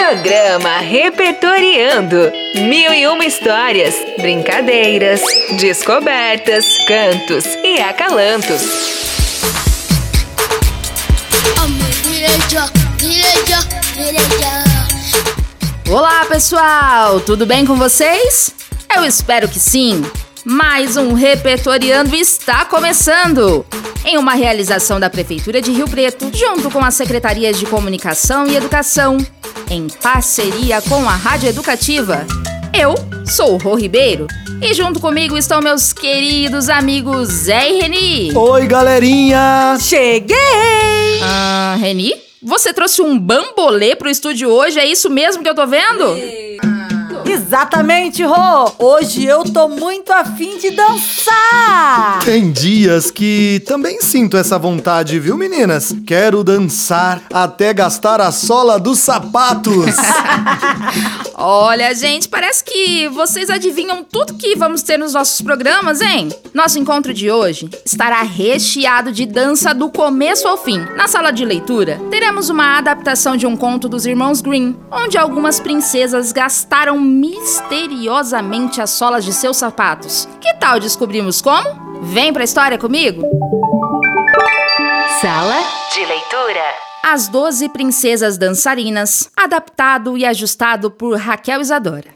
Programa Repertoriando. Mil e uma histórias, brincadeiras, descobertas, cantos e acalantos. Olá, pessoal! Tudo bem com vocês? Eu espero que sim. Mais um Repertoriando está começando! Em uma realização da Prefeitura de Rio Preto, junto com as Secretarias de Comunicação e Educação, em parceria com a Rádio Educativa. Eu sou o Rô Ribeiro e junto comigo estão meus queridos amigos Zé e Reni. Oi, galerinha! Cheguei! Ah, Reni? Você trouxe um bambolê pro estúdio hoje, é isso mesmo que eu tô vendo? Exatamente, Rô! Hoje eu tô muito afim de dançar! Tem dias que também sinto essa vontade, viu, meninas? Quero dançar até gastar a sola dos sapatos! Olha, gente, parece que vocês adivinham tudo que vamos ter nos nossos programas, hein? Nosso encontro de hoje estará recheado de dança do começo ao fim. Na sala de leitura, teremos uma adaptação de um conto dos irmãos Green, onde algumas princesas gastaram misteriosamente as solas de seus sapatos. Que tal descobrimos como? Vem pra história comigo! Sala de leitura. As Doze Princesas Dançarinas, adaptado e ajustado por Raquel Isadora.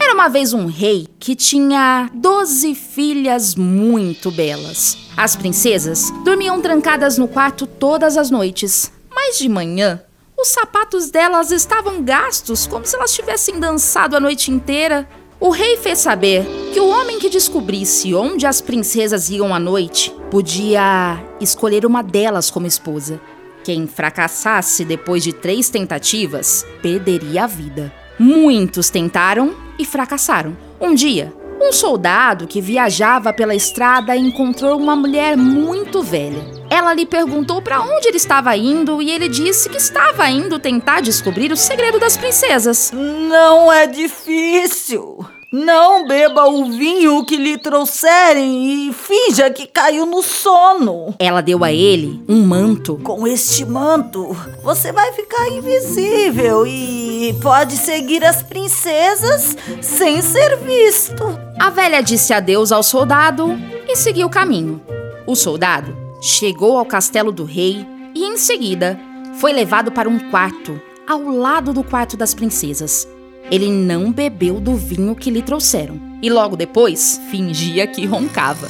Era uma vez um rei que tinha doze filhas muito belas. As princesas dormiam trancadas no quarto todas as noites, mas de manhã os sapatos delas estavam gastos, como se elas tivessem dançado a noite inteira. O rei fez saber que o homem que descobrisse onde as princesas iam à noite podia escolher uma delas como esposa. Quem fracassasse depois de três tentativas perderia a vida. Muitos tentaram e fracassaram. Um dia, um soldado que viajava pela estrada encontrou uma mulher muito velha. Ela lhe perguntou para onde ele estava indo e ele disse que estava indo tentar descobrir o segredo das princesas. Não é difícil. Não beba o vinho que lhe trouxerem e finja que caiu no sono. Ela deu a ele um manto. Com este manto, você vai ficar invisível e pode seguir as princesas sem ser visto. A velha disse adeus ao soldado e seguiu o caminho. O soldado chegou ao castelo do rei e, em seguida, foi levado para um quarto ao lado do quarto das princesas. Ele não bebeu do vinho que lhe trouxeram e logo depois fingia que roncava.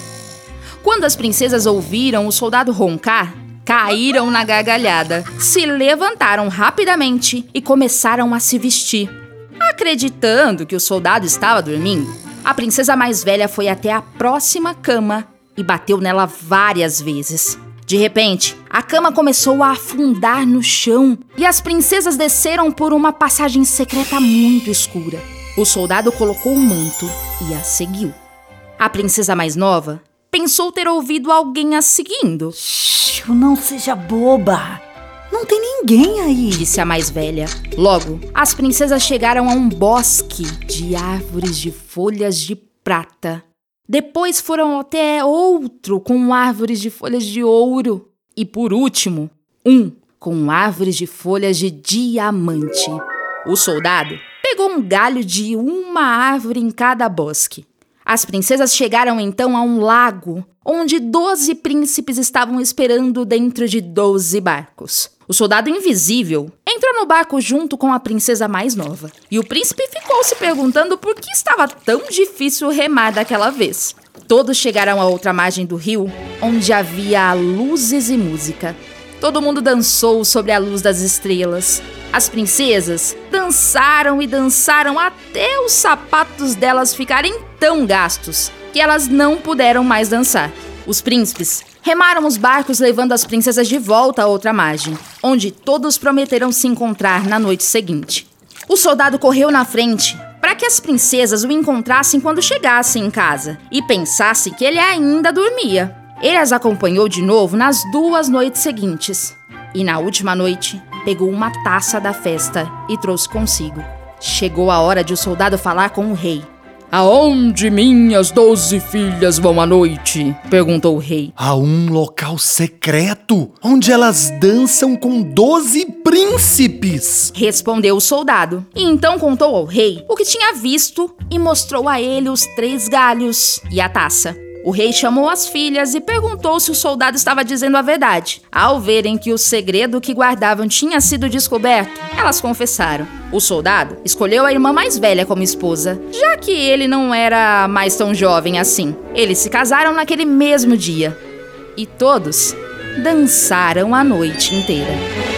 Quando as princesas ouviram o soldado roncar, caíram na gargalhada, se levantaram rapidamente e começaram a se vestir. Acreditando que o soldado estava dormindo, a princesa mais velha foi até a próxima cama e bateu nela várias vezes. De repente, a cama começou a afundar no chão e as princesas desceram por uma passagem secreta muito escura. O soldado colocou o manto e a seguiu. A princesa mais nova pensou ter ouvido alguém a seguindo. Shhh, não seja boba. Não tem ninguém aí, disse a mais velha. Logo, as princesas chegaram a um bosque de árvores de folhas de prata. Depois foram até outro com árvores de folhas de ouro. E por último, um com árvores de folhas de diamante. O soldado pegou um galho de uma árvore em cada bosque. As princesas chegaram então a um lago onde doze príncipes estavam esperando dentro de doze barcos. O soldado invisível entrou no barco junto com a princesa mais nova. E o príncipe ficou se perguntando por que estava tão difícil remar daquela vez. Todos chegaram à outra margem do rio, onde havia luzes e música. Todo mundo dançou sobre a luz das estrelas. As princesas dançaram e dançaram até os sapatos delas ficarem tão gastos que elas não puderam mais dançar. Os príncipes remaram os barcos levando as princesas de volta à outra margem, onde todos prometeram se encontrar na noite seguinte. O soldado correu na frente para que as princesas o encontrassem quando chegassem em casa e pensassem que ele ainda dormia. Ele as acompanhou de novo nas duas noites seguintes. E na última noite, pegou uma taça da festa e trouxe consigo. Chegou a hora de o soldado falar com o rei. Aonde minhas doze filhas vão à noite? perguntou o rei. A um local secreto, onde elas dançam com doze príncipes. Respondeu o soldado. E então contou ao rei o que tinha visto e mostrou a ele os três galhos e a taça. O rei chamou as filhas e perguntou se o soldado estava dizendo a verdade. Ao verem que o segredo que guardavam tinha sido descoberto, elas confessaram. O soldado escolheu a irmã mais velha como esposa, já que ele não era mais tão jovem assim. Eles se casaram naquele mesmo dia. E todos dançaram a noite inteira.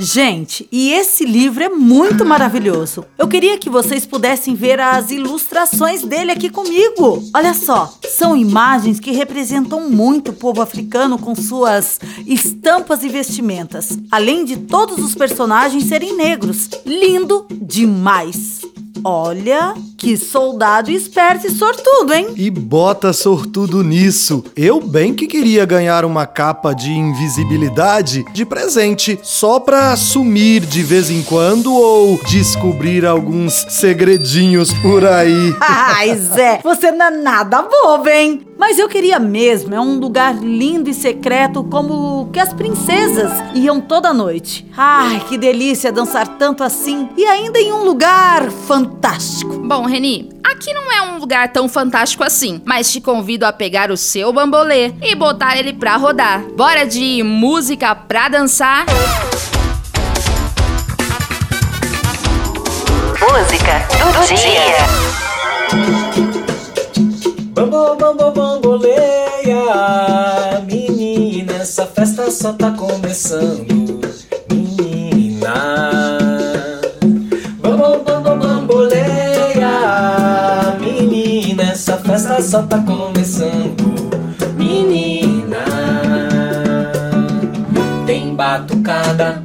Gente, e esse livro é muito maravilhoso. Eu queria que vocês pudessem ver as ilustrações dele aqui comigo. Olha só, são imagens que representam muito o povo africano com suas estampas e vestimentas, além de todos os personagens serem negros. Lindo demais. Olha, que soldado esperto e sortudo, hein? E bota sortudo nisso. Eu bem que queria ganhar uma capa de invisibilidade de presente, só pra sumir de vez em quando ou descobrir alguns segredinhos por aí. Ai, Zé, você não é nada bobo, hein? Mas eu queria mesmo, é um lugar lindo e secreto como que as princesas iam toda noite. Ai, que delícia dançar tanto assim e ainda em um lugar fantástico. Bom, Reni, aqui não é um lugar tão fantástico assim, mas te convido a pegar o seu bambolê e botar ele pra rodar. Bora de música pra dançar? Música do dia. Bambo, bambo, bamboleia Menina, essa festa só tá começando só tá começando Menina Tem batucada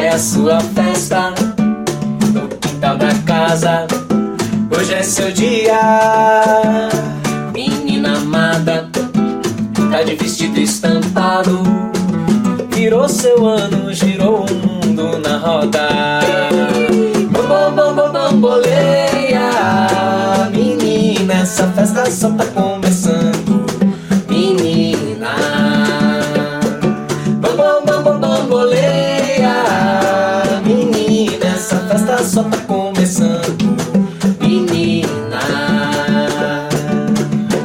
É a sua festa No quintal da casa Hoje é seu dia, menina amada. Tá de vestido estampado. Virou seu ano, girou o mundo na roda. Só tá começando, menina. Bam, bam, bam, bamboleia, menina. Essa festa só tá começando menina.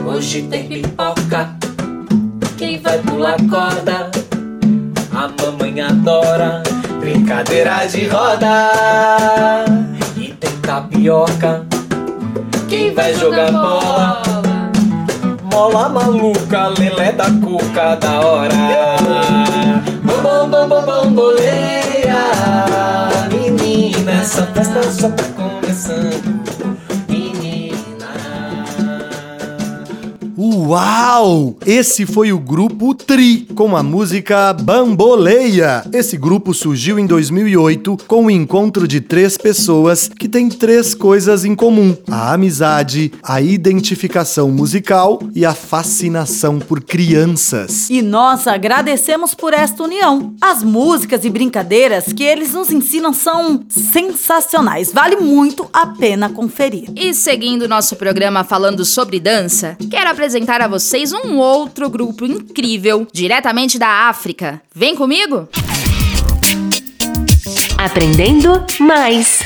Hoje tem pipoca, quem vai pular corda? A mamãe adora brincadeira de roda. E tem tapioca, quem vai jogar bola? Mola maluca, lelé da cuca da hora. Bam, bam, bam, bam, bamboleia, menina, essa festa só tá começando. Uau! Esse foi o grupo Tri, com a música Bamboleia. Esse grupo surgiu em 2008 com o encontro de três pessoas que têm três coisas em comum: a amizade, a identificação musical e a fascinação por crianças. E nós agradecemos por esta união. As músicas e brincadeiras que eles nos ensinam são sensacionais. Vale muito a pena conferir. E seguindo nosso programa falando sobre dança, quero apresentar a vocês um outro grupo incrível, diretamente da África. Vem comigo? Aprendendo mais.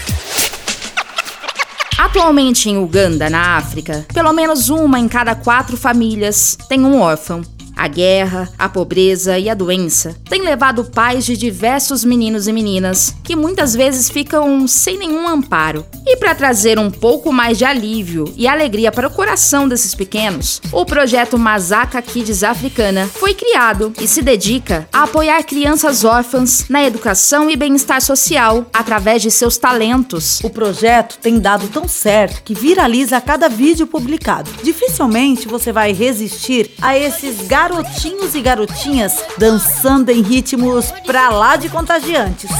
Atualmente em Uganda, na África, pelo menos uma em cada quatro famílias tem um órfão. A guerra, a pobreza e a doença têm levado pais de diversos meninos e meninas que muitas vezes ficam sem nenhum amparo. E para trazer um pouco mais de alívio e alegria para o coração desses pequenos, o projeto Masaka Kids Africana foi criado e se dedica a apoiar crianças órfãs na educação e bem-estar social através de seus talentos. O projeto tem dado tão certo que viraliza a cada vídeo publicado. Dificilmente você vai resistir a esses garotinhos e garotinhas dançando em ritmos pra lá de contagiantes.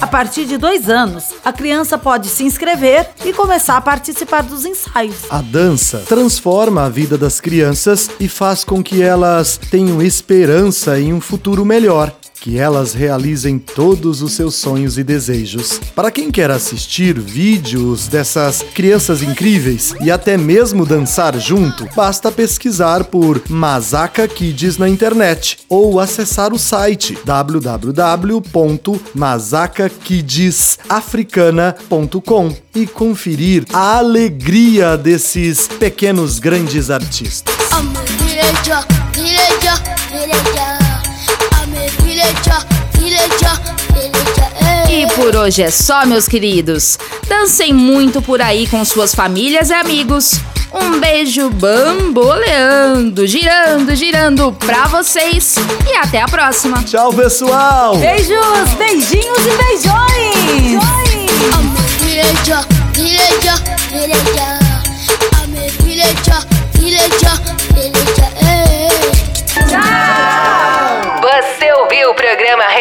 A partir de dois anos, a criança pode se inscrever e começar a participar dos ensaios. A dança transforma a vida das crianças e faz com que elas tenham esperança em um futuro melhor. Que elas realizem todos os seus sonhos e desejos. Para quem quer assistir vídeos dessas crianças incríveis e até mesmo dançar junto, basta pesquisar por Masaka Kids na internet ou acessar o site www.masakakidsafricana.com e conferir a alegria desses pequenos grandes artistas. E por hoje é só, meus queridos. Dancem muito por aí com suas famílias e amigos. Um beijo bamboleando, girando, girando pra vocês. E até a próxima. Tchau, pessoal! Beijos, beijinhos e beijões! I'm